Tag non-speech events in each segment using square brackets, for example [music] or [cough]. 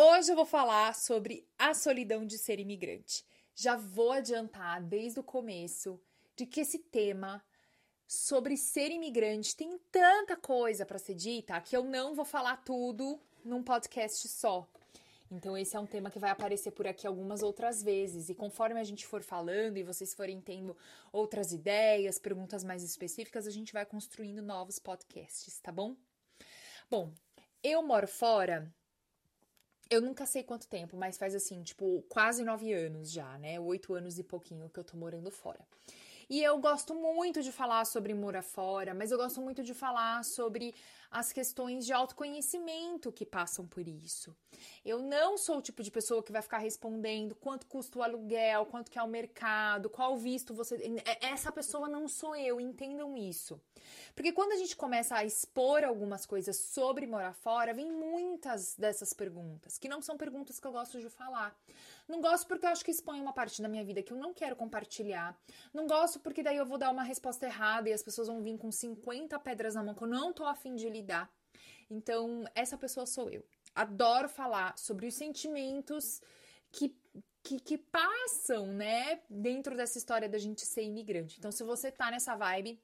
Hoje eu vou falar sobre a solidão de ser imigrante. Já vou adiantar desde o começo de que esse tema sobre ser imigrante tem tanta coisa para ser dita que eu não vou falar tudo num podcast só. Então esse é um tema que vai aparecer por aqui algumas outras vezes e conforme a gente for falando e vocês forem tendo outras ideias, perguntas mais específicas, a gente vai construindo novos podcasts, tá bom? Bom, eu moro fora eu nunca sei quanto tempo, mas faz assim, tipo, quase nove anos já, né? Oito anos e pouquinho que eu tô morando fora. E eu gosto muito de falar sobre morar fora, mas eu gosto muito de falar sobre as questões de autoconhecimento que passam por isso. Eu não sou o tipo de pessoa que vai ficar respondendo quanto custa o aluguel, quanto que é o mercado, qual visto você. É, essa pessoa não sou eu, entendam isso. Porque quando a gente começa a expor algumas coisas sobre morar fora, vem muitas dessas perguntas, que não são perguntas que eu gosto de falar. Não gosto porque eu acho que expõe uma parte da minha vida que eu não quero compartilhar. Não gosto porque daí eu vou dar uma resposta errada e as pessoas vão vir com 50 pedras na mão que eu não tô afim de lidar. Então, essa pessoa sou eu. Adoro falar sobre os sentimentos que, que, que passam, né, dentro dessa história da gente ser imigrante. Então, se você tá nessa vibe,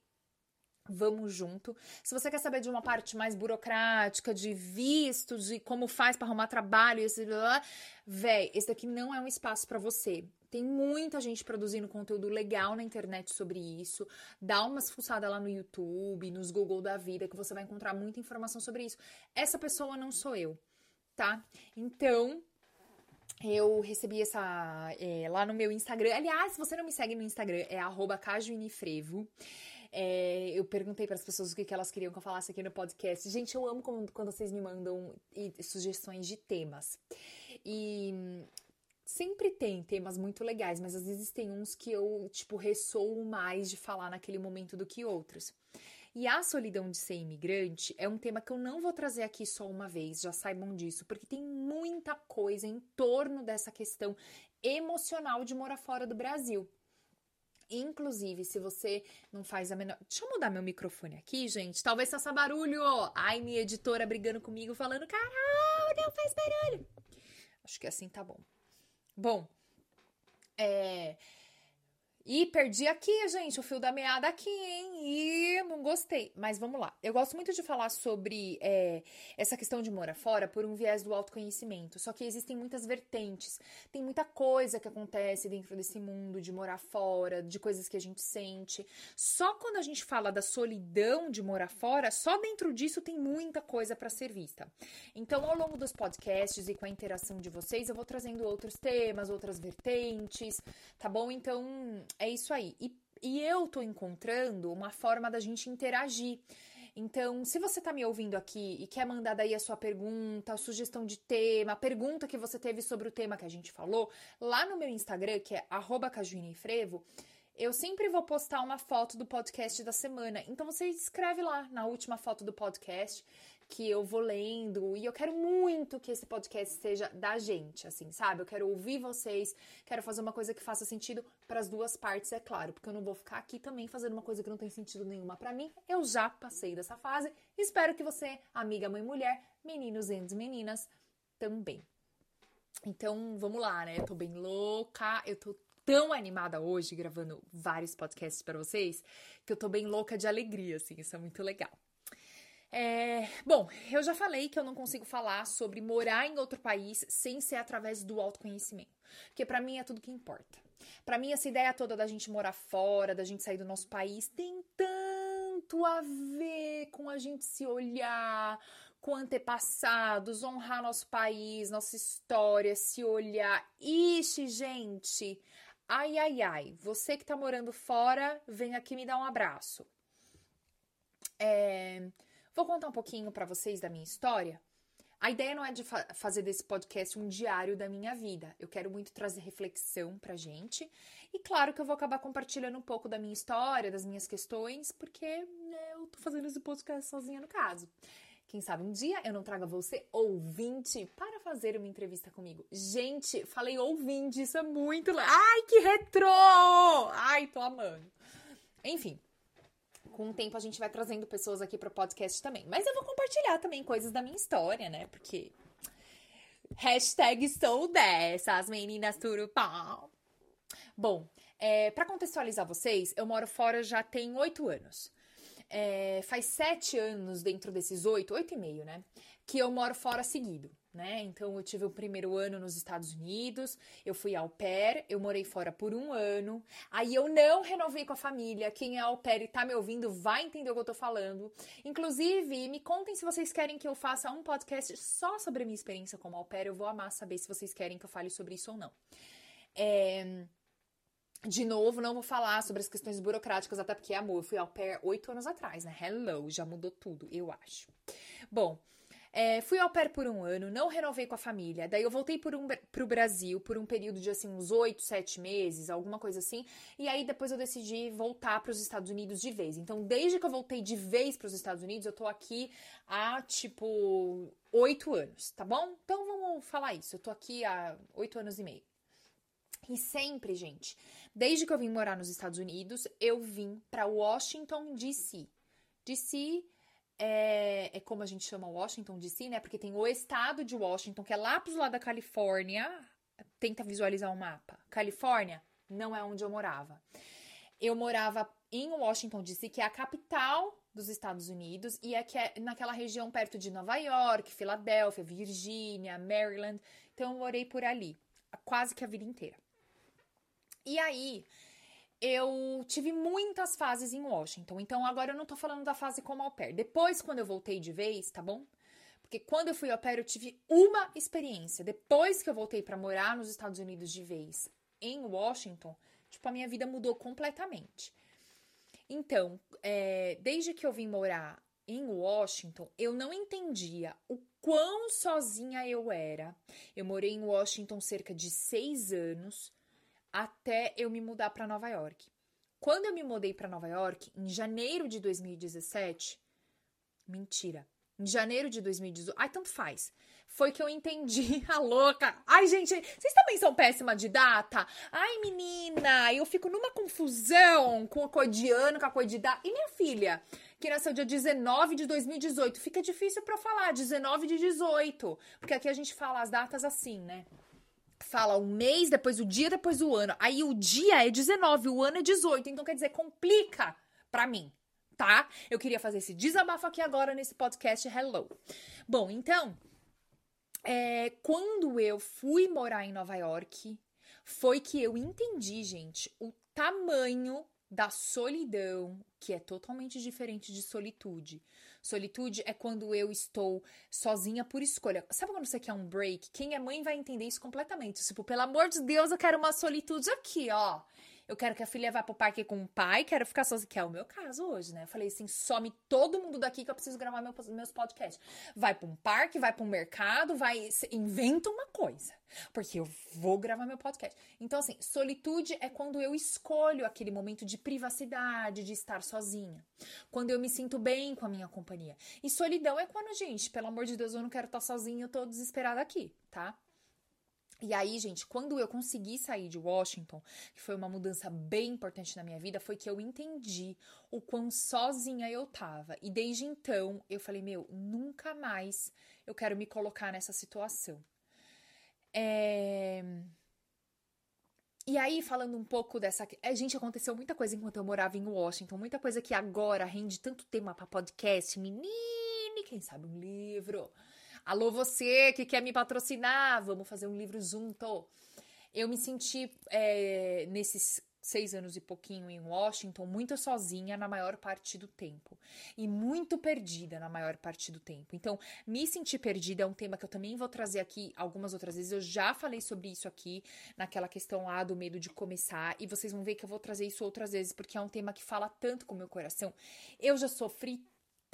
Vamos junto. Se você quer saber de uma parte mais burocrática, de visto, de como faz para arrumar trabalho, esse blá, véi, esse daqui não é um espaço para você. Tem muita gente produzindo conteúdo legal na internet sobre isso. Dá umas fuçadas lá no YouTube, nos Google da vida, que você vai encontrar muita informação sobre isso. Essa pessoa não sou eu, tá? Então, eu recebi essa é, lá no meu Instagram. Aliás, se você não me segue no Instagram, é cajuinifrevo. É, eu perguntei para as pessoas o que, que elas queriam que eu falasse aqui no podcast. Gente, eu amo quando, quando vocês me mandam sugestões de temas. E sempre tem temas muito legais, mas às vezes tem uns que eu, tipo, ressoo mais de falar naquele momento do que outros. E a solidão de ser imigrante é um tema que eu não vou trazer aqui só uma vez, já saibam disso, porque tem muita coisa em torno dessa questão emocional de morar fora do Brasil. Inclusive, se você não faz a menor. Deixa eu mudar meu microfone aqui, gente. Talvez faça barulho. Ai, minha editora brigando comigo, falando: Carol, não faz barulho. Acho que assim tá bom. Bom, é. E perdi aqui, gente, o fio da meada aqui, hein? E não gostei. Mas vamos lá. Eu gosto muito de falar sobre é, essa questão de morar fora por um viés do autoconhecimento. Só que existem muitas vertentes. Tem muita coisa que acontece dentro desse mundo de morar fora, de coisas que a gente sente. Só quando a gente fala da solidão de morar fora, só dentro disso tem muita coisa para ser vista. Então, ao longo dos podcasts e com a interação de vocês, eu vou trazendo outros temas, outras vertentes, tá bom? Então é isso aí. E, e eu tô encontrando uma forma da gente interagir. Então, se você tá me ouvindo aqui e quer mandar daí a sua pergunta, a sugestão de tema, a pergunta que você teve sobre o tema que a gente falou, lá no meu Instagram, que é cajuinefrevo, eu sempre vou postar uma foto do podcast da semana. Então você escreve lá na última foto do podcast que eu vou lendo e eu quero muito que esse podcast seja da gente, assim, sabe? Eu quero ouvir vocês, quero fazer uma coisa que faça sentido para as duas partes, é claro, porque eu não vou ficar aqui também fazendo uma coisa que não tem sentido nenhuma para mim. Eu já passei dessa fase. Espero que você, amiga, mãe, mulher, meninos e meninas, também. Então, vamos lá, né? Eu tô bem louca, eu tô tão animada hoje gravando vários podcasts para vocês que eu tô bem louca de alegria, assim, isso é muito legal. É, bom, eu já falei que eu não consigo falar sobre morar em outro país sem ser através do autoconhecimento, porque para mim é tudo que importa. Para mim essa ideia toda da gente morar fora, da gente sair do nosso país tem tanto a ver com a gente se olhar, com antepassados, honrar nosso país, nossa história, se olhar. Ixi, gente, ai ai ai, você que tá morando fora, vem aqui me dar um abraço. É, Vou contar um pouquinho para vocês da minha história. A ideia não é de fa fazer desse podcast um diário da minha vida. Eu quero muito trazer reflexão pra gente. E claro que eu vou acabar compartilhando um pouco da minha história, das minhas questões, porque né, eu tô fazendo esse podcast sozinha no caso. Quem sabe um dia eu não traga você, ouvinte, para fazer uma entrevista comigo. Gente, falei ouvinte, isso é muito. Ai, que retrô! Ai, tô amando. Enfim, com o tempo a gente vai trazendo pessoas aqui pro podcast também. Mas eu vou compartilhar também coisas da minha história, né? Porque. Hashtag sou dessas, meninas turupão. Bom, é, para contextualizar vocês, eu moro fora já tem oito anos. É, faz sete anos dentro desses oito, oito e meio, né? Que eu moro fora seguido né? Então eu tive o primeiro ano nos Estados Unidos, eu fui au pair, eu morei fora por um ano, aí eu não renovei com a família. Quem é au pair e tá me ouvindo vai entender o que eu tô falando. Inclusive, me contem se vocês querem que eu faça um podcast só sobre a minha experiência como au pair. Eu vou amar saber se vocês querem que eu fale sobre isso ou não. É. De novo, não vou falar sobre as questões burocráticas, até porque, amor, eu fui au pair oito anos atrás, né? Hello, já mudou tudo, eu acho. Bom, é, fui ao pair por um ano, não renovei com a família. Daí eu voltei por um, pro Brasil por um período de assim uns oito, sete meses, alguma coisa assim. E aí depois eu decidi voltar para os Estados Unidos de vez. Então, desde que eu voltei de vez para os Estados Unidos, eu tô aqui há tipo oito anos, tá bom? Então vamos falar isso. Eu tô aqui há oito anos e meio. E sempre, gente, desde que eu vim morar nos Estados Unidos, eu vim para Washington DC. DC é, é, como a gente chama Washington DC, né? Porque tem o estado de Washington, que é lá pro lado da Califórnia. Tenta visualizar o um mapa. Califórnia não é onde eu morava. Eu morava em Washington DC, que é a capital dos Estados Unidos, e é, que é naquela região perto de Nova York, Filadélfia, Virgínia, Maryland. Então eu morei por ali, quase que a vida inteira. E aí, eu tive muitas fases em Washington. Então agora eu não tô falando da fase como au pair. Depois, quando eu voltei de vez, tá bom? Porque quando eu fui au pair, eu tive uma experiência. Depois que eu voltei para morar nos Estados Unidos de vez, em Washington, tipo, a minha vida mudou completamente. Então, é, desde que eu vim morar em Washington, eu não entendia o quão sozinha eu era. Eu morei em Washington cerca de seis anos até eu me mudar para Nova York. Quando eu me mudei para Nova York, em janeiro de 2017, mentira, em janeiro de 2018, ai, tanto faz. Foi que eu entendi [laughs] a louca. Ai, gente, vocês também são péssima de data? Ai, menina, eu fico numa confusão com o codiano, com a coisa de data. E minha filha, que nasceu dia 19 de 2018, fica difícil para falar, 19 de 18. Porque aqui a gente fala as datas assim, né? Fala o mês, depois o dia, depois o ano. Aí o dia é 19, o ano é 18. Então quer dizer, complica pra mim, tá? Eu queria fazer esse desabafo aqui agora nesse podcast Hello. Bom, então, é, quando eu fui morar em Nova York, foi que eu entendi, gente, o tamanho da solidão, que é totalmente diferente de solitude. Solitude é quando eu estou sozinha por escolha. Sabe quando você quer um break? Quem é mãe vai entender isso completamente. Tipo, pelo amor de Deus, eu quero uma solitude aqui, ó. Eu quero que a filha vá pro parque com o pai, quero ficar sozinha, que é o meu caso hoje, né? Eu falei assim, some todo mundo daqui que eu preciso gravar meu, meus podcasts. Vai pra um parque, vai pra um mercado, vai, inventa uma coisa. Porque eu vou gravar meu podcast. Então, assim, solitude é quando eu escolho aquele momento de privacidade, de estar sozinha. Quando eu me sinto bem com a minha companhia. E solidão é quando, gente, pelo amor de Deus, eu não quero estar sozinha, eu tô desesperada aqui, tá? E aí, gente, quando eu consegui sair de Washington, que foi uma mudança bem importante na minha vida, foi que eu entendi o quão sozinha eu tava. E desde então, eu falei, meu, nunca mais eu quero me colocar nessa situação. É... E aí, falando um pouco dessa. É, gente, aconteceu muita coisa enquanto eu morava em Washington, muita coisa que agora rende tanto tema para podcast. Menine, quem sabe um livro. Alô, você que quer me patrocinar, vamos fazer um livro junto. Eu me senti é, nesses seis anos e pouquinho em Washington, muito sozinha na maior parte do tempo. E muito perdida na maior parte do tempo. Então, me sentir perdida é um tema que eu também vou trazer aqui algumas outras vezes. Eu já falei sobre isso aqui, naquela questão lá do medo de começar. E vocês vão ver que eu vou trazer isso outras vezes, porque é um tema que fala tanto com o meu coração. Eu já sofri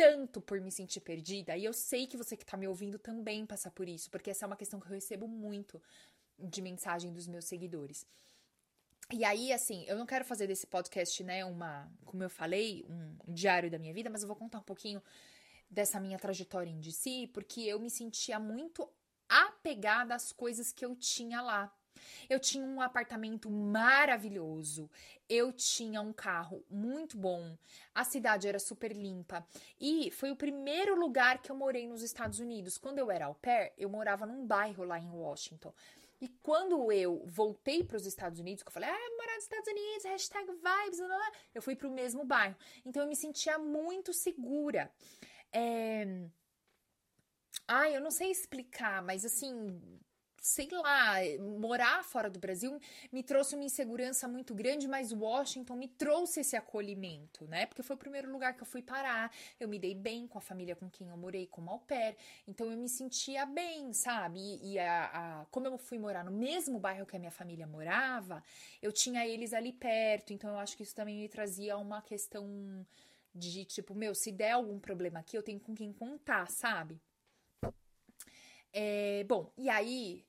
tanto por me sentir perdida, e eu sei que você que tá me ouvindo também passa por isso, porque essa é uma questão que eu recebo muito de mensagem dos meus seguidores. E aí, assim, eu não quero fazer desse podcast, né, uma, como eu falei, um diário da minha vida, mas eu vou contar um pouquinho dessa minha trajetória em DC, porque eu me sentia muito apegada às coisas que eu tinha lá. Eu tinha um apartamento maravilhoso, eu tinha um carro muito bom, a cidade era super limpa e foi o primeiro lugar que eu morei nos Estados Unidos. Quando eu era au pair, eu morava num bairro lá em Washington. E quando eu voltei para os Estados Unidos, que eu falei, ah, morar nos Estados Unidos, hashtag vibes, blá, blá, eu fui para o mesmo bairro. Então eu me sentia muito segura. É... Ah, eu não sei explicar, mas assim, sei lá, morar fora do Brasil me trouxe uma insegurança muito grande, mas Washington me trouxe esse acolhimento, né? Porque foi o primeiro lugar que eu fui parar. Eu me dei bem com a família com quem eu morei, como au pair. Então eu me sentia bem, sabe? E, e a, a, como eu fui morar no mesmo bairro que a minha família morava, eu tinha eles ali perto. Então eu acho que isso também me trazia uma questão de tipo, meu, se der algum problema aqui, eu tenho com quem contar, sabe? É, bom, e aí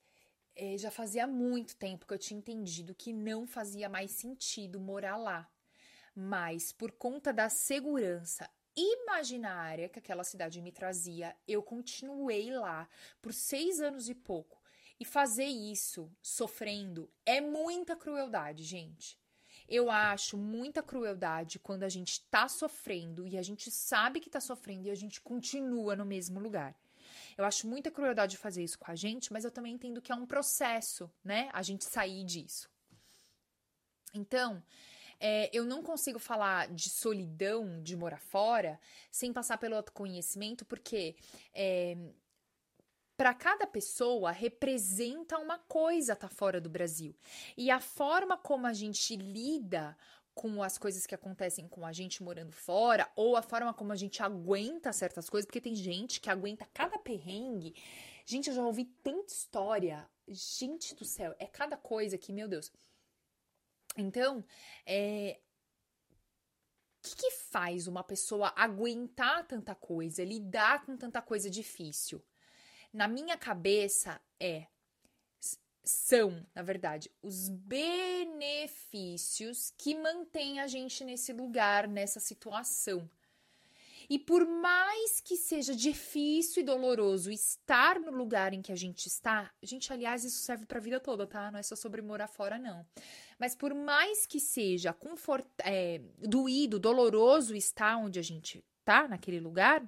é, já fazia muito tempo que eu tinha entendido que não fazia mais sentido morar lá. Mas por conta da segurança imaginária que aquela cidade me trazia, eu continuei lá por seis anos e pouco. E fazer isso sofrendo é muita crueldade, gente. Eu acho muita crueldade quando a gente tá sofrendo e a gente sabe que tá sofrendo e a gente continua no mesmo lugar. Eu acho muita crueldade fazer isso com a gente, mas eu também entendo que é um processo, né? A gente sair disso. Então, é, eu não consigo falar de solidão de morar fora sem passar pelo autoconhecimento, porque é, para cada pessoa representa uma coisa tá fora do Brasil. E a forma como a gente lida com as coisas que acontecem com a gente morando fora, ou a forma como a gente aguenta certas coisas, porque tem gente que aguenta cada perrengue. Gente, eu já ouvi tanta história. Gente do céu, é cada coisa que, meu Deus. Então, é. O que, que faz uma pessoa aguentar tanta coisa, lidar com tanta coisa difícil? Na minha cabeça é são, na verdade, os benefícios que mantêm a gente nesse lugar, nessa situação. E por mais que seja difícil e doloroso estar no lugar em que a gente está, gente, aliás, isso serve para a vida toda, tá? Não é só sobre morar fora, não. Mas por mais que seja confort, é, doído, doloroso estar onde a gente tá, naquele lugar,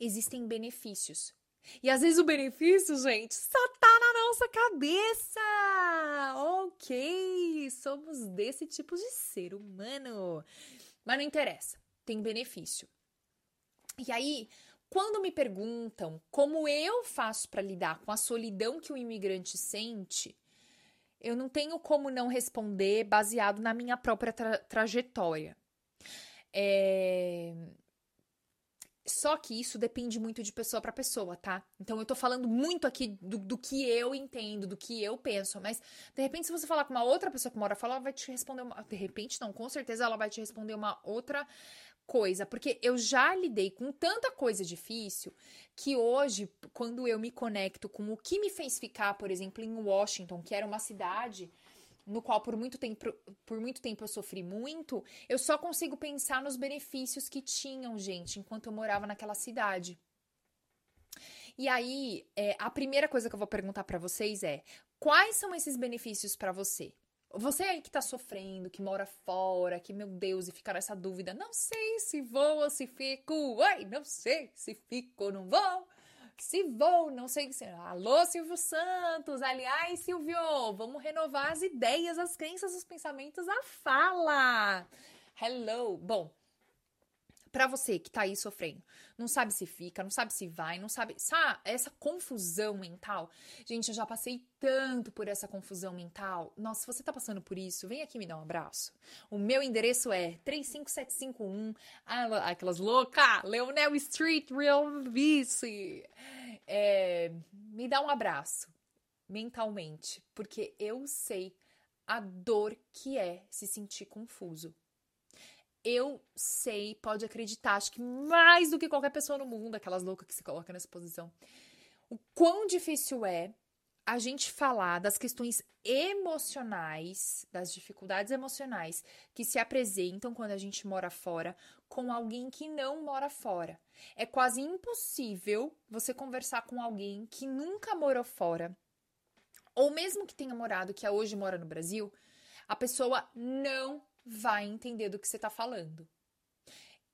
existem benefícios e às vezes o benefício, gente, só tá nossa cabeça. Ok, somos desse tipo de ser humano. Mas não interessa, tem benefício. E aí, quando me perguntam como eu faço para lidar com a solidão que o imigrante sente, eu não tenho como não responder baseado na minha própria tra trajetória. É... Só que isso depende muito de pessoa para pessoa, tá? Então eu tô falando muito aqui do, do, que eu entendo, do que eu penso, mas de repente, se você falar com uma outra pessoa que mora fora, ela vai te responder uma. De repente, não, com certeza ela vai te responder uma outra coisa, porque eu já lidei com tanta coisa difícil que hoje, quando eu me conecto com o que me fez ficar, por exemplo, em Washington, que era uma cidade no qual por muito tempo, por muito tempo eu sofri muito, eu só consigo pensar nos benefícios que tinham, gente, enquanto eu morava naquela cidade. E aí, é, a primeira coisa que eu vou perguntar para vocês é: quais são esses benefícios para você? Você aí que tá sofrendo, que mora fora, que, meu Deus, e fica nessa dúvida, não sei se vou ou se fico, ai, não sei se fico ou não vou se vou, não sei se. Alô, Silvio Santos! Aliás, Silvio, vamos renovar as ideias, as crenças, os pensamentos, a fala! Hello! Bom, para você que tá aí sofrendo, não sabe se fica, não sabe se vai, não sabe, sabe, essa confusão mental. Gente, eu já passei tanto por essa confusão mental. Nossa, se você tá passando por isso, vem aqui me dar um abraço. O meu endereço é 35751, aquelas louca, Leonel Street, Real Vice. É, me dá um abraço mentalmente, porque eu sei a dor que é se sentir confuso eu sei, pode acreditar, acho que mais do que qualquer pessoa no mundo, aquelas loucas que se colocam nessa posição, o quão difícil é a gente falar das questões emocionais, das dificuldades emocionais que se apresentam quando a gente mora fora com alguém que não mora fora. É quase impossível você conversar com alguém que nunca morou fora, ou mesmo que tenha morado, que hoje mora no Brasil, a pessoa não vai entender do que você está falando.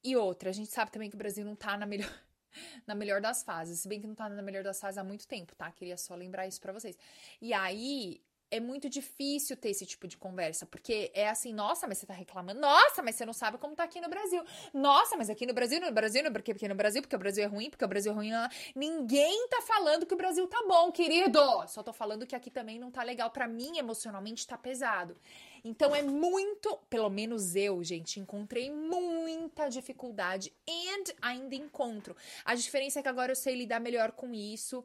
E outra, a gente sabe também que o Brasil não está na melhor [laughs] na melhor das fases. Se bem que não tá na melhor das fases há muito tempo, tá? Queria só lembrar isso para vocês. E aí, é muito difícil ter esse tipo de conversa, porque é assim, nossa, mas você tá reclamando, nossa, mas você não sabe como tá aqui no Brasil. Nossa, mas aqui no Brasil, no Brasil, no, porque, porque no Brasil, porque o Brasil é ruim, porque o Brasil é ruim. Não, ninguém tá falando que o Brasil tá bom, querido. Só tô falando que aqui também não tá legal para mim, emocionalmente tá pesado. Então é muito, pelo menos eu, gente, encontrei muita dificuldade e ainda encontro. A diferença é que agora eu sei lidar melhor com isso.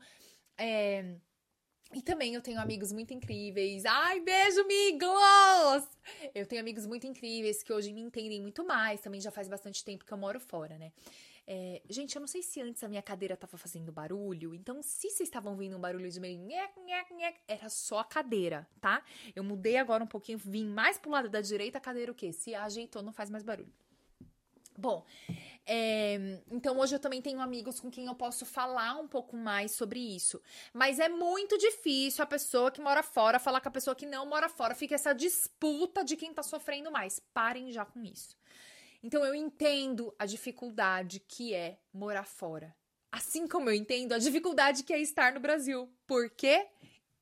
É, e também eu tenho amigos muito incríveis. Ai, beijo, amigos! Eu tenho amigos muito incríveis que hoje me entendem muito mais. Também já faz bastante tempo que eu moro fora, né? É, gente, eu não sei se antes a minha cadeira tava fazendo barulho, então se vocês estavam ouvindo um barulho de meio nhec, nhec, nhec, era só a cadeira, tá? Eu mudei agora um pouquinho, vim mais pro lado da direita, a cadeira o quê? Se ajeitou, não faz mais barulho. Bom, é, então hoje eu também tenho amigos com quem eu posso falar um pouco mais sobre isso. Mas é muito difícil a pessoa que mora fora falar com a pessoa que não mora fora. Fica essa disputa de quem tá sofrendo mais. Parem já com isso. Então eu entendo a dificuldade que é morar fora. Assim como eu entendo a dificuldade que é estar no Brasil. Porque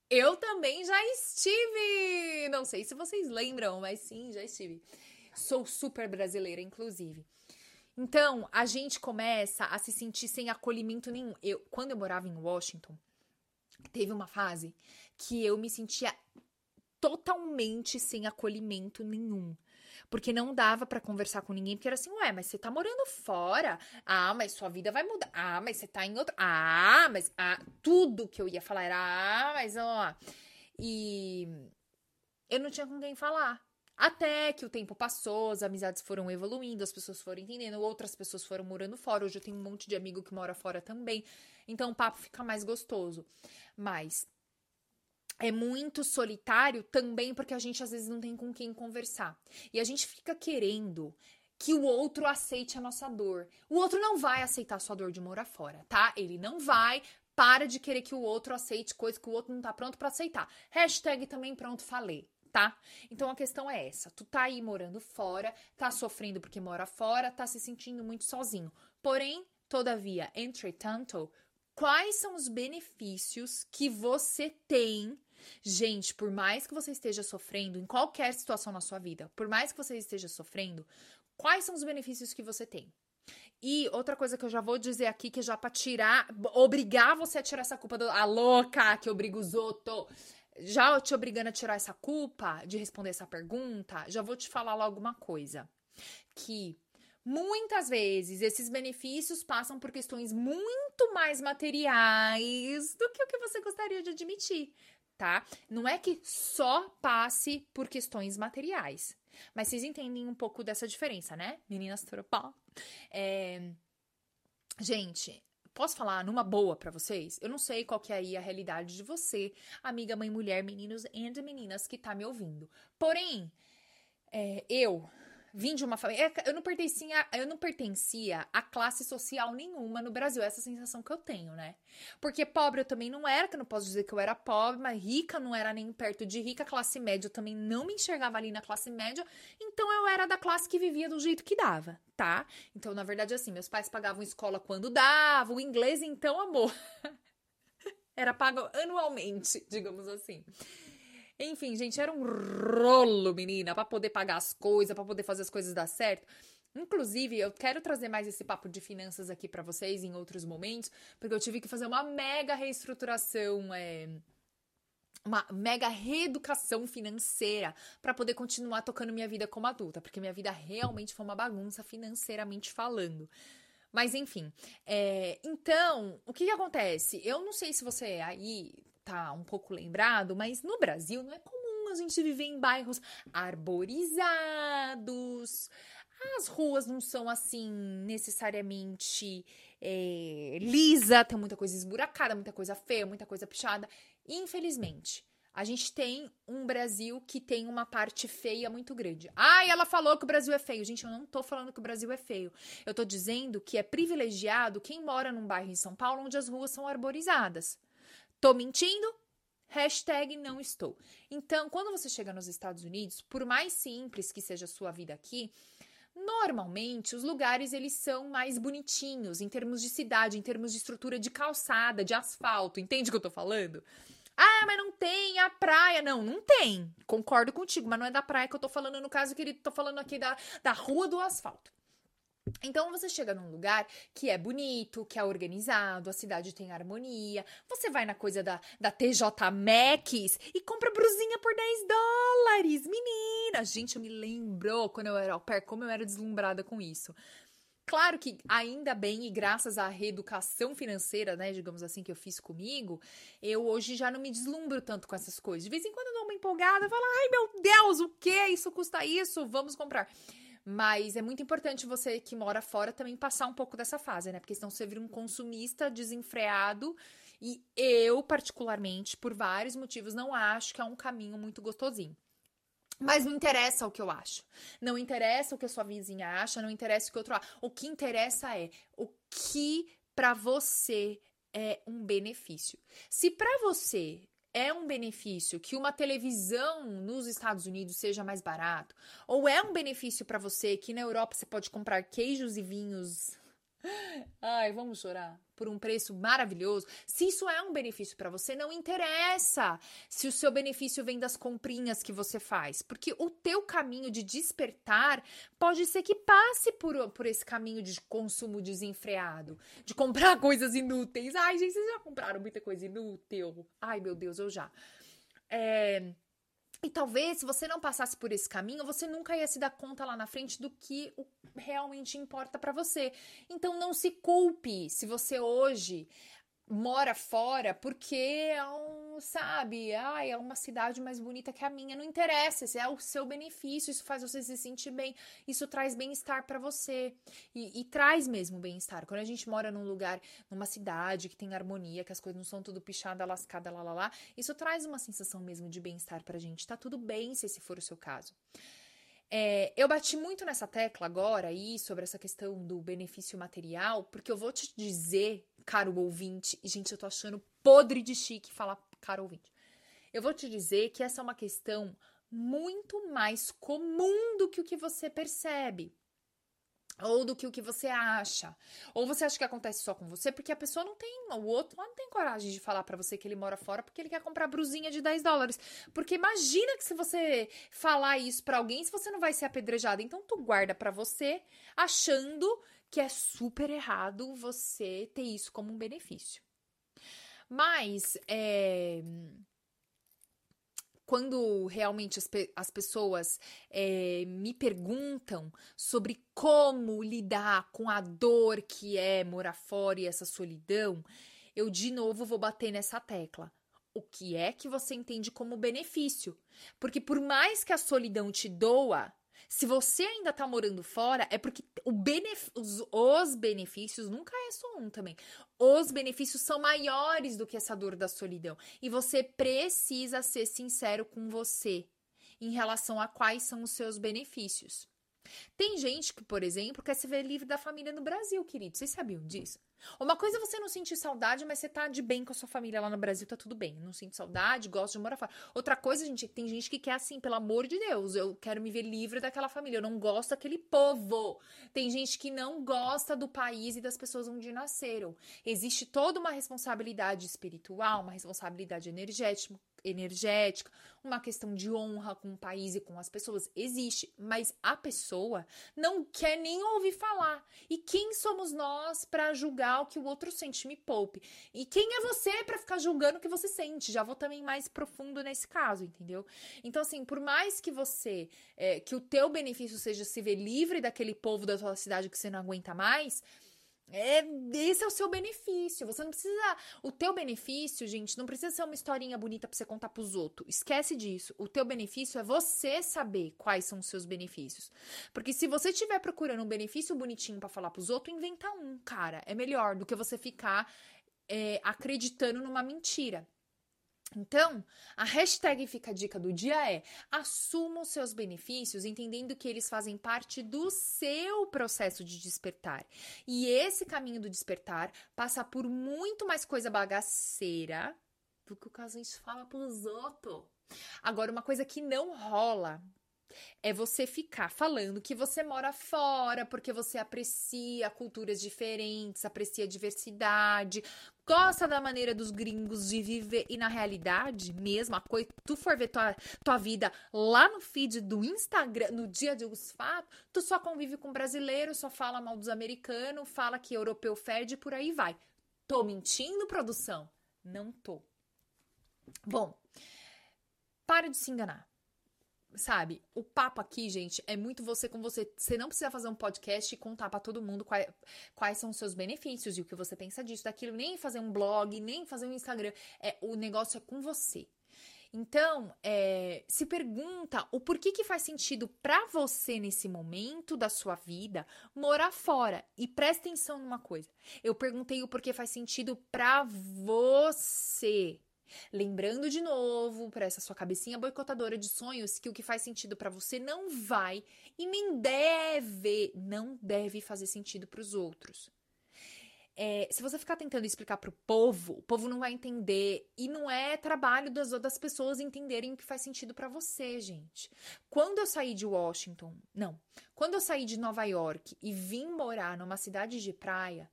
eu também já estive. Não sei se vocês lembram, mas sim, já estive. Sou super brasileira, inclusive. Então, a gente começa a se sentir sem acolhimento nenhum. Eu, quando eu morava em Washington, teve uma fase que eu me sentia totalmente sem acolhimento nenhum. Porque não dava para conversar com ninguém, porque era assim, ué, mas você tá morando fora. Ah, mas sua vida vai mudar. Ah, mas você tá em outro. Ah, mas ah, tudo que eu ia falar era, ah, mas ó. E eu não tinha com quem falar. Até que o tempo passou, as amizades foram evoluindo, as pessoas foram entendendo, outras pessoas foram morando fora. Hoje eu tenho um monte de amigo que mora fora também. Então o papo fica mais gostoso. Mas é muito solitário também porque a gente às vezes não tem com quem conversar. E a gente fica querendo que o outro aceite a nossa dor. O outro não vai aceitar a sua dor de morar fora, tá? Ele não vai. Para de querer que o outro aceite coisa que o outro não tá pronto para aceitar. Hashtag também pronto falei tá? Então a questão é essa: tu tá aí morando fora, tá sofrendo porque mora fora, tá se sentindo muito sozinho. Porém, todavia, entretanto, quais são os benefícios que você tem? Gente, por mais que você esteja sofrendo em qualquer situação na sua vida, por mais que você esteja sofrendo, quais são os benefícios que você tem? E outra coisa que eu já vou dizer aqui, que já pra tirar, obrigar você a tirar essa culpa do. A louca que obriga os outros já te obrigando a tirar essa culpa de responder essa pergunta, já vou te falar logo uma coisa. Que muitas vezes esses benefícios passam por questões muito mais materiais do que o que você gostaria de admitir, tá? Não é que só passe por questões materiais. Mas vocês entendem um pouco dessa diferença, né? Meninas Turopó. É... Gente, Posso falar numa boa para vocês? Eu não sei qual que é aí a realidade de você, amiga, mãe, mulher, meninos e meninas que tá me ouvindo. Porém, é, eu vim de uma família. É, eu não pertencia, eu não pertencia a classe social nenhuma no Brasil. Essa é sensação que eu tenho, né? Porque pobre eu também não era, que eu não posso dizer que eu era pobre, mas rica não era nem perto de rica, classe média eu também não me enxergava ali na classe média. Então eu era da classe que vivia do jeito que dava, tá? Então, na verdade, assim, meus pais pagavam escola quando davam, inglês, então, amor. [laughs] era pago anualmente, [laughs] digamos assim. Enfim, gente, era um rolo, menina, para poder pagar as coisas, para poder fazer as coisas dar certo. Inclusive, eu quero trazer mais esse papo de finanças aqui para vocês em outros momentos, porque eu tive que fazer uma mega reestruturação, é, uma mega reeducação financeira para poder continuar tocando minha vida como adulta, porque minha vida realmente foi uma bagunça financeiramente falando. Mas enfim, é, então, o que, que acontece? Eu não sei se você aí tá um pouco lembrado, mas no Brasil não é comum a gente viver em bairros arborizados. as ruas não são assim necessariamente é, lisa, tem muita coisa esburacada, muita coisa feia, muita coisa pichada. Infelizmente, a gente tem um Brasil que tem uma parte feia muito grande. Ai, ela falou que o Brasil é feio. Gente, eu não tô falando que o Brasil é feio. Eu tô dizendo que é privilegiado quem mora num bairro em São Paulo onde as ruas são arborizadas. Tô mentindo? Hashtag não estou. Então, quando você chega nos Estados Unidos, por mais simples que seja a sua vida aqui, Normalmente, os lugares eles são mais bonitinhos em termos de cidade, em termos de estrutura de calçada, de asfalto. Entende o que eu tô falando? Ah, mas não tem a praia. Não, não tem. Concordo contigo, mas não é da praia que eu tô falando, no caso, querido, tô falando aqui da, da rua do asfalto. Então você chega num lugar que é bonito, que é organizado, a cidade tem harmonia. Você vai na coisa da, da TJ Maxx e compra brusinha por 10 dólares. Menina! Gente, eu me lembro quando eu era ao pé, como eu era deslumbrada com isso. Claro que ainda bem e graças à reeducação financeira, né, digamos assim, que eu fiz comigo, eu hoje já não me deslumbro tanto com essas coisas. De vez em quando eu dou uma empolgada, falo, ai meu Deus, o que? Isso custa isso? Vamos comprar. Mas é muito importante você que mora fora também passar um pouco dessa fase, né? Porque senão você vira um consumista desenfreado. E eu, particularmente, por vários motivos, não acho que é um caminho muito gostosinho. Mas não interessa o que eu acho. Não interessa o que a sua vizinha acha, não interessa o que outro acha. O que interessa é o que para você é um benefício. Se para você é um benefício que uma televisão nos Estados Unidos seja mais barato, ou é um benefício para você que na Europa você pode comprar queijos e vinhos Ai, vamos chorar por um preço maravilhoso. Se isso é um benefício para você, não interessa se o seu benefício vem das comprinhas que você faz, porque o teu caminho de despertar pode ser que passe por, por esse caminho de consumo desenfreado, de comprar [laughs] coisas inúteis. Ai, gente, vocês já compraram muita coisa inútil? Ai, meu Deus, eu já. É, e talvez, se você não passasse por esse caminho, você nunca ia se dar conta lá na frente do que realmente importa para você. Então, não se culpe se você hoje mora fora porque é um, sabe, ai, é uma cidade mais bonita que a minha, não interessa, esse é o seu benefício, isso faz você se sentir bem, isso traz bem-estar para você e, e, traz mesmo bem-estar. Quando a gente mora num lugar, numa cidade que tem harmonia, que as coisas não são tudo pichada, lascada, lá, lá, lá, isso traz uma sensação mesmo de bem-estar pra gente. Tá tudo bem se esse for o seu caso. É, eu bati muito nessa tecla agora aí sobre essa questão do benefício material, porque eu vou te dizer, caro ouvinte, e gente, eu tô achando podre de chique falar caro ouvinte. Eu vou te dizer que essa é uma questão muito mais comum do que o que você percebe ou do que o que você acha. Ou você acha que acontece só com você porque a pessoa não tem, o outro não tem coragem de falar para você que ele mora fora porque ele quer comprar brusinha de 10 dólares. Porque imagina que se você falar isso para alguém, se você não vai ser apedrejado, então tu guarda para você, achando que é super errado você ter isso como um benefício. Mas é quando realmente as, pe as pessoas é, me perguntam sobre como lidar com a dor que é morar fora e essa solidão, eu de novo vou bater nessa tecla. O que é que você entende como benefício? Porque por mais que a solidão te doa, se você ainda está morando fora, é porque benef os, os, benefícios, nunca é só um também. Os benefícios são maiores do que essa dor da solidão. E você precisa ser sincero com você em relação a quais são os seus benefícios. Tem gente que, por exemplo, quer se ver livre da família no Brasil, querido. Vocês sabiam disso? Uma coisa é você não sentir saudade, mas você tá de bem com a sua família lá no Brasil, tá tudo bem. Não sinto saudade, gosto de morar fora. Outra coisa, gente, tem gente que quer assim, pelo amor de Deus, eu quero me ver livre daquela família, eu não gosto daquele povo. Tem gente que não gosta do país e das pessoas onde nasceram. Existe toda uma responsabilidade espiritual, uma responsabilidade energética, energética, uma questão de honra com o país e com as pessoas. Existe, mas a pessoa não quer nem ouvir falar. E quem somos nós para julgar o que o outro sente? Me poupe. E quem é você para ficar julgando o que você sente? Já vou também mais profundo nesse caso, entendeu? Então, assim, por mais que você, é, que o teu benefício seja se ver livre daquele povo da tua cidade que você não aguenta mais, É, esse é o seu benefício. Você não precisa. O teu benefício, gente, não precisa ser uma historinha bonita pra você contar pros outros. Esquece disso. O teu benefício é você saber quais são os seus benefícios. Porque se você estiver procurando um benefício bonitinho para falar pros outros, inventa um, cara. É melhor do que você ficar é, acreditando numa mentira. Então, a hashtag Fica a Dica do Dia é: assuma os seus benefícios, entendendo que eles fazem parte do seu processo de despertar. E esse caminho do despertar passa por muito mais coisa bagaceira do que o Casais fala pros outros. Agora, uma coisa que não rola é você ficar falando que você mora fora porque você aprecia culturas diferentes, aprecia diversidade, gosta da maneira dos gringos de viver e na realidade, mesmo a coisa, tu for ver tua, tua vida lá no feed do Instagram, no dia dos fatos, tu só convive com brasileiro, só fala mal dos americanos, fala que europeu fede por aí vai. Tô mentindo, produção? Não tô. Bom, para de se enganar sabe? O papo aqui, gente, é muito você com você. Você não precisa fazer um podcast e contar para todo mundo quais, quais são os seus benefícios e o que você pensa disso, daquilo, nem fazer um blog, nem fazer um Instagram. É, o negócio é com você. Então, é, se pergunta o porquê que faz sentido para você nesse momento da sua vida morar fora. E presta atenção numa coisa. Eu perguntei o porquê faz sentido para você. Lembrando de novo para essa sua cabecinha boicotadora de sonhos que o que faz sentido para você não vai e nem deve, não deve fazer sentido para os outros. É, se você ficar tentando explicar para o povo, o povo não vai entender e não é trabalho das outras pessoas entenderem o que faz sentido para você, gente. Quando eu saí de Washington, não, quando eu saí de Nova York e vim morar numa cidade de praia,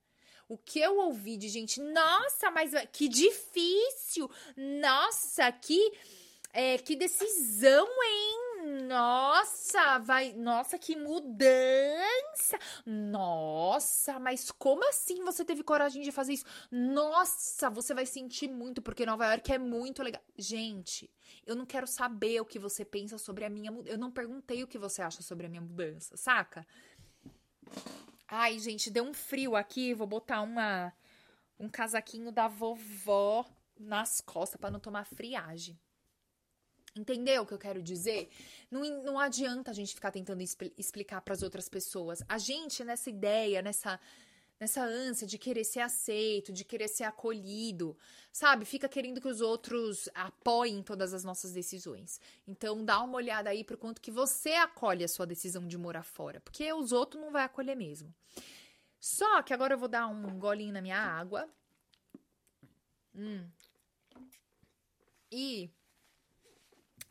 o que eu ouvi de gente, nossa, mas que difícil! Nossa, que é, que decisão, hein? Nossa, vai, nossa, que mudança! Nossa, mas como assim você teve coragem de fazer isso? Nossa, você vai sentir muito porque Nova York é muito legal. Gente, eu não quero saber o que você pensa sobre a minha mudança. Eu não perguntei o que você acha sobre a minha mudança, saca? Ai, gente, deu um frio aqui. Vou botar uma um casaquinho da vovó nas costas para não tomar friagem. Entendeu o que eu quero dizer? Não, não adianta a gente ficar tentando explicar para as outras pessoas. A gente, nessa ideia, nessa nessa ânsia de querer ser aceito, de querer ser acolhido, sabe? Fica querendo que os outros apoiem todas as nossas decisões. Então dá uma olhada aí pro quanto que você acolhe a sua decisão de morar fora, porque os outros não vai acolher mesmo. Só que agora eu vou dar um golinho na minha água. Hum. E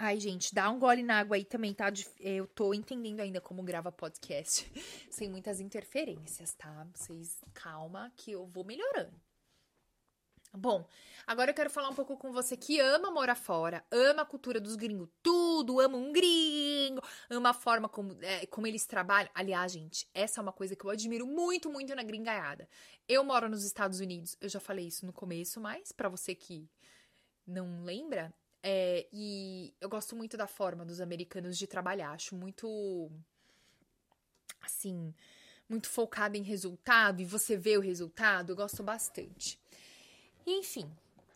Ai, gente, dá um gole na água aí também, tá? Eu tô entendendo ainda como grava podcast [laughs] sem muitas interferências, tá? Vocês calma que eu vou melhorando. Bom, agora eu quero falar um pouco com você que ama morar fora, ama a cultura dos gringos, tudo, ama um gringo, ama a forma como, é, como eles trabalham. Aliás, gente, essa é uma coisa que eu admiro muito, muito na gringaiada. Eu moro nos Estados Unidos, eu já falei isso no começo, mas para você que não lembra, é, e eu gosto muito da forma dos americanos de trabalhar. Acho muito. Assim. Muito focada em resultado e você vê o resultado. Eu gosto bastante. enfim.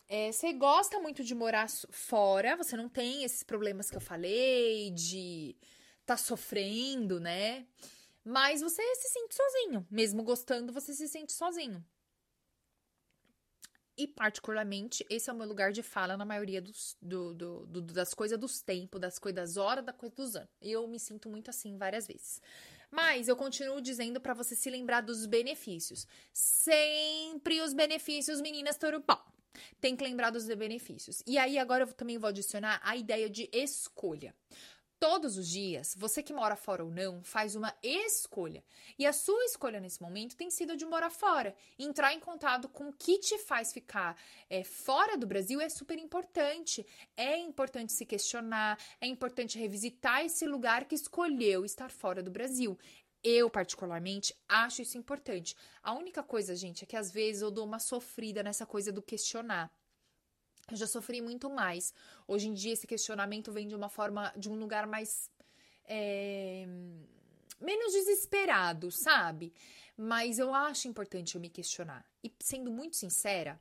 É, você gosta muito de morar fora, você não tem esses problemas que eu falei, de tá sofrendo, né? Mas você se sente sozinho. Mesmo gostando, você se sente sozinho. E, particularmente, esse é o meu lugar de fala na maioria dos, do, do, do, das coisas dos tempos, das coisas das horas, das coisas dos anos. E eu me sinto muito assim várias vezes. Mas eu continuo dizendo para você se lembrar dos benefícios. Sempre os benefícios, meninas Torupão. Tem que lembrar dos benefícios. E aí, agora eu também vou adicionar a ideia de escolha. Todos os dias, você que mora fora ou não, faz uma escolha. E a sua escolha nesse momento tem sido de morar fora. Entrar em contato com o que te faz ficar é, fora do Brasil é super importante. É importante se questionar, é importante revisitar esse lugar que escolheu estar fora do Brasil. Eu, particularmente, acho isso importante. A única coisa, gente, é que às vezes eu dou uma sofrida nessa coisa do questionar. Eu já sofri muito mais. Hoje em dia, esse questionamento vem de uma forma, de um lugar mais. É, menos desesperado, sabe? Mas eu acho importante eu me questionar. E sendo muito sincera,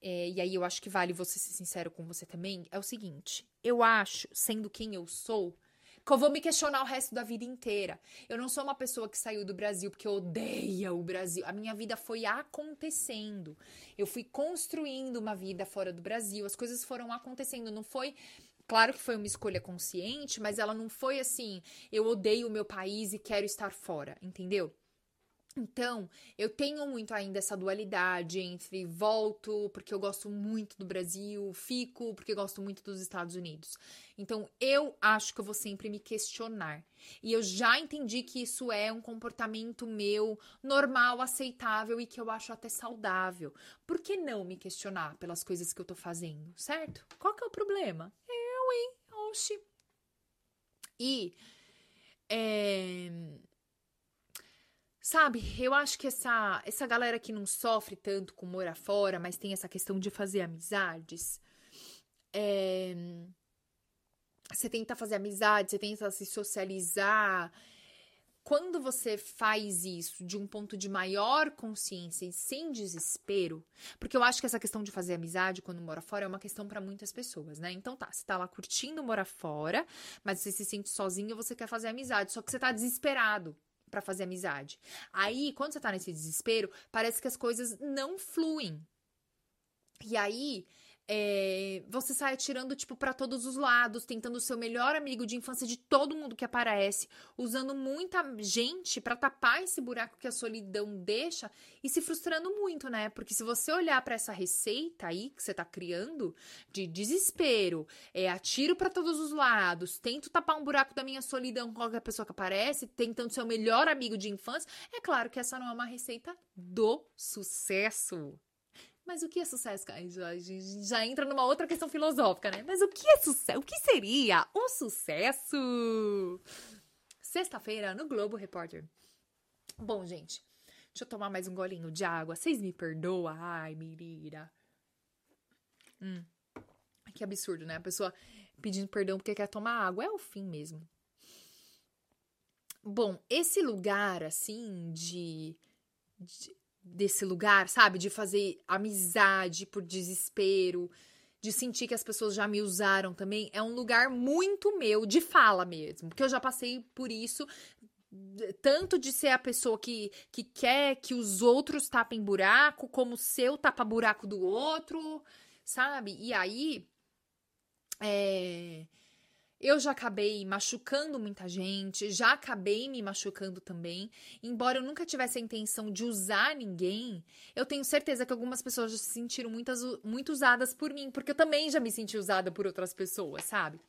é, e aí eu acho que vale você ser sincero com você também, é o seguinte: eu acho, sendo quem eu sou, que eu vou me questionar o resto da vida inteira. Eu não sou uma pessoa que saiu do Brasil porque odeia o Brasil. A minha vida foi acontecendo. Eu fui construindo uma vida fora do Brasil. As coisas foram acontecendo. Não foi Claro que foi uma escolha consciente, mas ela não foi assim, eu odeio o meu país e quero estar fora, entendeu? Então, eu tenho muito ainda essa dualidade entre volto porque eu gosto muito do Brasil, fico porque eu gosto muito dos Estados Unidos. Então, eu acho que eu vou sempre me questionar. E eu já entendi que isso é um comportamento meu normal, aceitável e que eu acho até saudável. Por que não me questionar pelas coisas que eu tô fazendo, certo? Qual que é o problema? Eu, hein? Oxi. E. É Sabe, eu acho que essa, essa galera que não sofre tanto com morar fora, mas tem essa questão de fazer amizades. É, você tenta fazer amizade, você tenta se socializar. Quando você faz isso de um ponto de maior consciência e sem desespero, porque eu acho que essa questão de fazer amizade quando mora fora é uma questão para muitas pessoas, né? Então tá, você tá lá curtindo morar fora, mas você se sente sozinho, você quer fazer amizade, só que você tá desesperado para fazer amizade. Aí, quando você tá nesse desespero, parece que as coisas não fluem. E aí, é, você sai atirando, tipo, para todos os lados, tentando ser o melhor amigo de infância de todo mundo que aparece, usando muita gente para tapar esse buraco que a solidão deixa e se frustrando muito, né? Porque se você olhar para essa receita aí que você tá criando de desespero, é, atiro para todos os lados, tento tapar um buraco da minha solidão com qualquer pessoa que aparece, tentando ser o melhor amigo de infância, é claro que essa não é uma receita do sucesso. Mas o que é sucesso, Já, já entra numa outra questão filosófica, né? Mas o que é sucesso? O que seria o sucesso? Sexta-feira, no Globo Repórter. Bom, gente, deixa eu tomar mais um golinho de água. Vocês me perdoam? Ai, menina. Hum. Que absurdo, né? A pessoa pedindo perdão porque quer tomar água. É o fim mesmo. Bom, esse lugar, assim, de, de desse lugar, sabe? De fazer amizade por desespero, de sentir que as pessoas já me usaram também, é um lugar muito meu de fala mesmo, porque eu já passei por isso tanto de ser a pessoa que, que quer que os outros tapem buraco, como o seu tapa buraco do outro, sabe? E aí é eu já acabei machucando muita gente, já acabei me machucando também. Embora eu nunca tivesse a intenção de usar ninguém, eu tenho certeza que algumas pessoas já se sentiram muitas, muito usadas por mim, porque eu também já me senti usada por outras pessoas, sabe?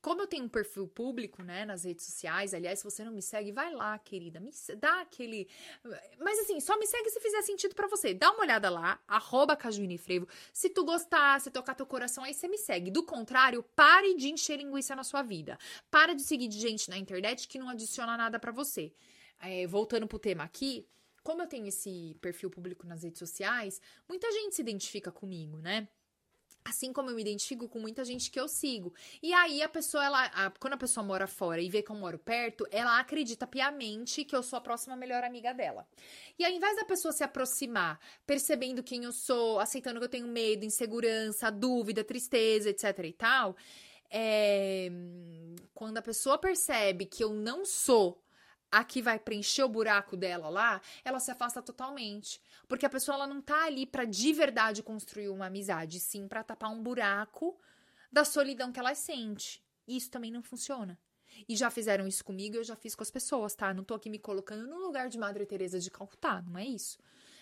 Como eu tenho um perfil público, né, nas redes sociais, aliás, se você não me segue, vai lá, querida, me dá aquele. Mas assim, só me segue se fizer sentido para você. Dá uma olhada lá, arroba Frevo. Se tu gostar, se tocar teu coração, aí você me segue. Do contrário, pare de encher linguiça na sua vida. Para de seguir gente na internet que não adiciona nada para você. É, voltando pro tema aqui, como eu tenho esse perfil público nas redes sociais, muita gente se identifica comigo, né? Assim como eu me identifico com muita gente que eu sigo. E aí a pessoa, ela, a, quando a pessoa mora fora e vê que eu moro perto, ela acredita piamente que eu sou a próxima melhor amiga dela. E ao invés da pessoa se aproximar, percebendo quem eu sou, aceitando que eu tenho medo, insegurança, dúvida, tristeza, etc e tal, é, quando a pessoa percebe que eu não sou a que vai preencher o buraco dela lá, ela se afasta totalmente. Porque a pessoa ela não tá ali para de verdade construir uma amizade, sim para tapar um buraco da solidão que ela sente. E isso também não funciona. E já fizeram isso comigo eu já fiz com as pessoas, tá? Não tô aqui me colocando no lugar de Madre Teresa de Calcutá, não é isso.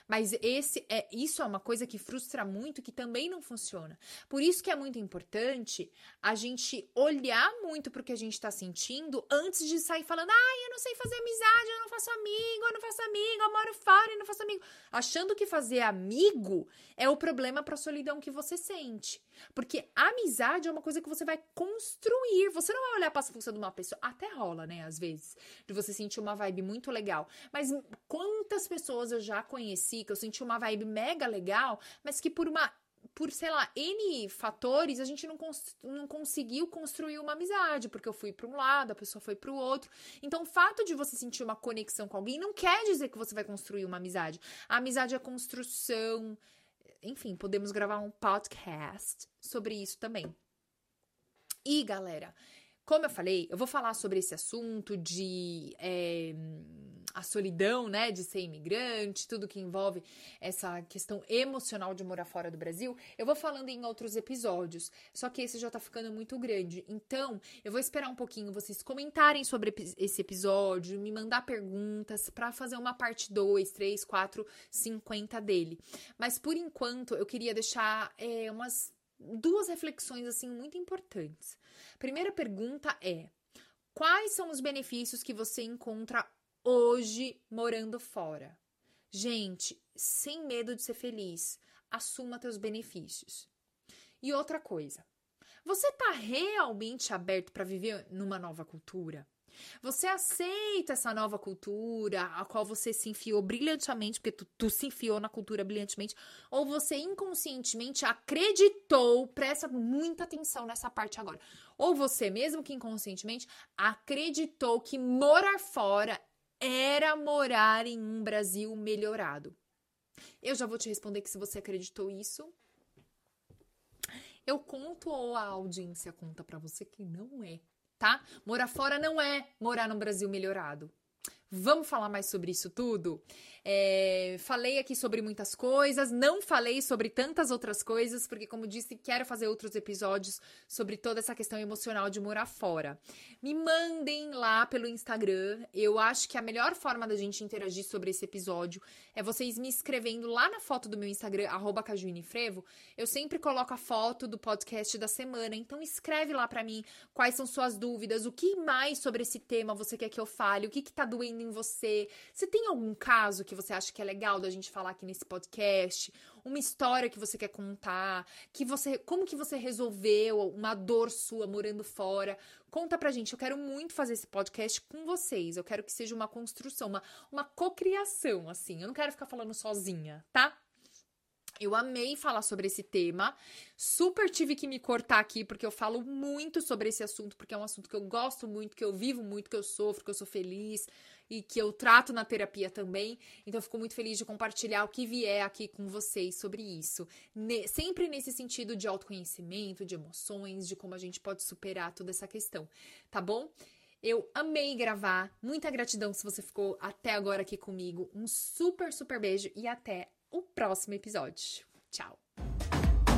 Mas esse é isso é uma coisa que frustra muito, que também não funciona. Por isso que é muito importante a gente olhar muito para o que a gente está sentindo antes de sair falando: "Ai, eu não sei fazer amizade, eu não faço amigo, eu não faço amigo, eu moro fora e não faço amigo". Achando que fazer amigo é o problema para a solidão que você sente. Porque amizade é uma coisa que você vai construir. Você não vai olhar para as funções de uma pessoa, até rola, né, às vezes, de você sentir uma vibe muito legal. Mas quantas pessoas eu já conheci que eu senti uma vibe mega legal, mas que por uma por, sei lá, N fatores, a gente não, cons não conseguiu construir uma amizade, porque eu fui para um lado, a pessoa foi para o outro. Então, o fato de você sentir uma conexão com alguém não quer dizer que você vai construir uma amizade. A amizade é construção. Enfim, podemos gravar um podcast sobre isso também. E, galera, como eu falei, eu vou falar sobre esse assunto de é, a solidão, né, de ser imigrante, tudo que envolve essa questão emocional de morar fora do Brasil. Eu vou falando em outros episódios, só que esse já tá ficando muito grande. Então, eu vou esperar um pouquinho vocês comentarem sobre esse episódio, me mandar perguntas para fazer uma parte 2, 3, 4, 50 dele. Mas por enquanto, eu queria deixar é, umas duas reflexões assim muito importantes. Primeira pergunta é: quais são os benefícios que você encontra hoje morando fora? Gente, sem medo de ser feliz, assuma teus benefícios. E outra coisa, você está realmente aberto para viver numa nova cultura? Você aceita essa nova cultura, a qual você se enfiou brilhantemente, porque tu, tu se enfiou na cultura brilhantemente, ou você inconscientemente acreditou, presta muita atenção nessa parte agora, ou você, mesmo que inconscientemente, acreditou que morar fora era morar em um Brasil melhorado. Eu já vou te responder que se você acreditou isso, eu conto ou a audiência conta para você que não é tá? Morar fora não é morar no Brasil melhorado. Vamos falar mais sobre isso tudo? É, falei aqui sobre muitas coisas, não falei sobre tantas outras coisas, porque, como disse, quero fazer outros episódios sobre toda essa questão emocional de morar fora. Me mandem lá pelo Instagram. Eu acho que a melhor forma da gente interagir sobre esse episódio é vocês me escrevendo lá na foto do meu Instagram, cajuinefrevo. Eu sempre coloco a foto do podcast da semana, então escreve lá para mim quais são suas dúvidas, o que mais sobre esse tema você quer que eu fale, o que, que tá doendo em você? Se tem algum caso que você acha que é legal da gente falar aqui nesse podcast, uma história que você quer contar, que você, como que você resolveu uma dor sua morando fora? Conta pra gente. Eu quero muito fazer esse podcast com vocês. Eu quero que seja uma construção, uma, uma cocriação, assim. Eu não quero ficar falando sozinha, tá? Eu amei falar sobre esse tema. Super tive que me cortar aqui porque eu falo muito sobre esse assunto, porque é um assunto que eu gosto muito, que eu vivo muito, que eu sofro, que eu sou feliz e que eu trato na terapia também. Então, eu fico muito feliz de compartilhar o que vier aqui com vocês sobre isso. Ne sempre nesse sentido de autoconhecimento, de emoções, de como a gente pode superar toda essa questão, tá bom? Eu amei gravar. Muita gratidão se você ficou até agora aqui comigo. Um super, super beijo e até o próximo episódio. Tchau!